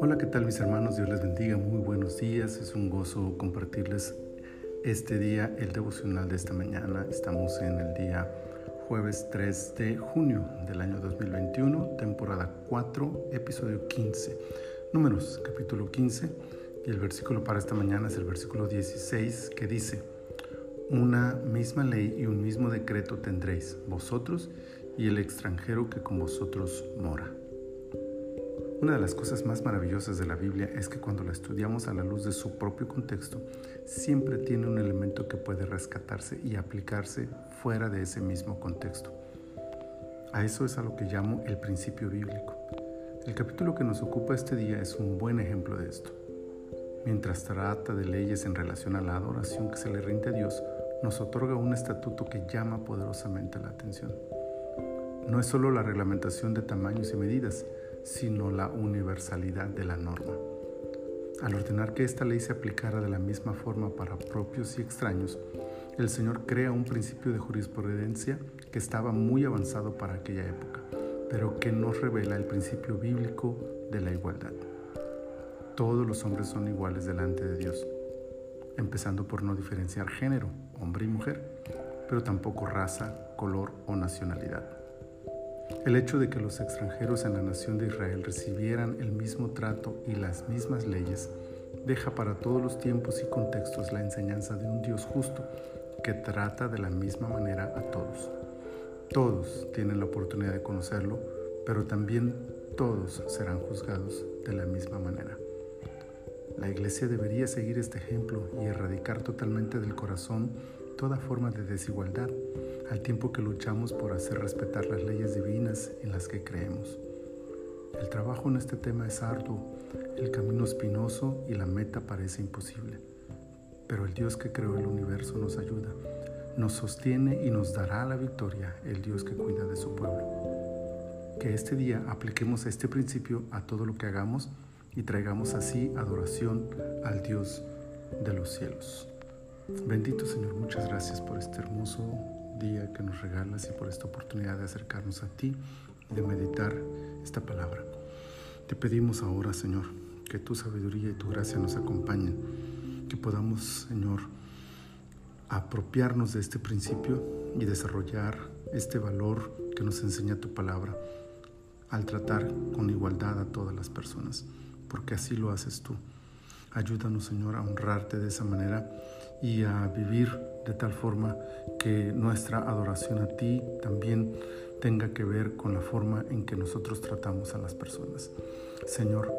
Hola, ¿qué tal mis hermanos? Dios les bendiga, muy buenos días. Es un gozo compartirles este día, el devocional de esta mañana. Estamos en el día jueves 3 de junio del año 2021, temporada 4, episodio 15. Números, capítulo 15. Y el versículo para esta mañana es el versículo 16 que dice, Una misma ley y un mismo decreto tendréis vosotros y el extranjero que con vosotros mora. Una de las cosas más maravillosas de la Biblia es que cuando la estudiamos a la luz de su propio contexto, siempre tiene un elemento que puede rescatarse y aplicarse fuera de ese mismo contexto. A eso es a lo que llamo el principio bíblico. El capítulo que nos ocupa este día es un buen ejemplo de esto. Mientras trata de leyes en relación a la adoración que se le rinde a Dios, nos otorga un estatuto que llama poderosamente la atención. No es solo la reglamentación de tamaños y medidas, sino la universalidad de la norma. Al ordenar que esta ley se aplicara de la misma forma para propios y extraños, el Señor crea un principio de jurisprudencia que estaba muy avanzado para aquella época, pero que nos revela el principio bíblico de la igualdad. Todos los hombres son iguales delante de Dios, empezando por no diferenciar género, hombre y mujer, pero tampoco raza, color o nacionalidad. El hecho de que los extranjeros en la nación de Israel recibieran el mismo trato y las mismas leyes deja para todos los tiempos y contextos la enseñanza de un Dios justo que trata de la misma manera a todos. Todos tienen la oportunidad de conocerlo, pero también todos serán juzgados de la misma manera. La iglesia debería seguir este ejemplo y erradicar totalmente del corazón toda forma de desigualdad, al tiempo que luchamos por hacer respetar las leyes divinas en las que creemos. El trabajo en este tema es arduo, el camino espinoso y la meta parece imposible. Pero el Dios que creó el universo nos ayuda, nos sostiene y nos dará la victoria, el Dios que cuida de su pueblo. Que este día apliquemos este principio a todo lo que hagamos y traigamos así adoración al Dios de los cielos. Bendito Señor, muchas gracias por este hermoso día que nos regalas y por esta oportunidad de acercarnos a ti y de meditar esta palabra. Te pedimos ahora, Señor, que tu sabiduría y tu gracia nos acompañen, que podamos, Señor, apropiarnos de este principio y desarrollar este valor que nos enseña tu palabra al tratar con igualdad a todas las personas, porque así lo haces tú. Ayúdanos, Señor, a honrarte de esa manera y a vivir de tal forma que nuestra adoración a ti también tenga que ver con la forma en que nosotros tratamos a las personas. Señor,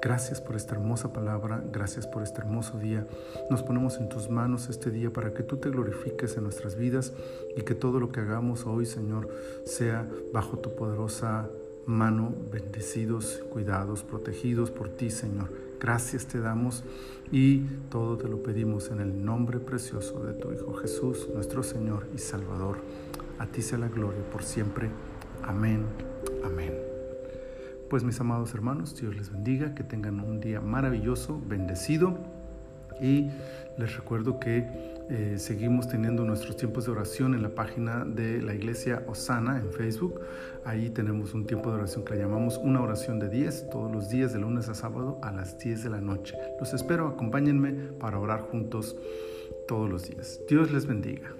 gracias por esta hermosa palabra, gracias por este hermoso día. Nos ponemos en tus manos este día para que tú te glorifiques en nuestras vidas y que todo lo que hagamos hoy, Señor, sea bajo tu poderosa mano, bendecidos, cuidados, protegidos por ti, Señor. Gracias te damos y todo te lo pedimos en el nombre precioso de tu Hijo Jesús, nuestro Señor y Salvador. A ti sea la gloria por siempre. Amén. Amén. Pues mis amados hermanos, Dios les bendiga, que tengan un día maravilloso, bendecido y les recuerdo que eh, seguimos teniendo nuestros tiempos de oración en la página de la iglesia Osana en Facebook. Ahí tenemos un tiempo de oración que le llamamos una oración de 10 todos los días de lunes a sábado a las 10 de la noche. Los espero, acompáñenme para orar juntos todos los días. Dios les bendiga.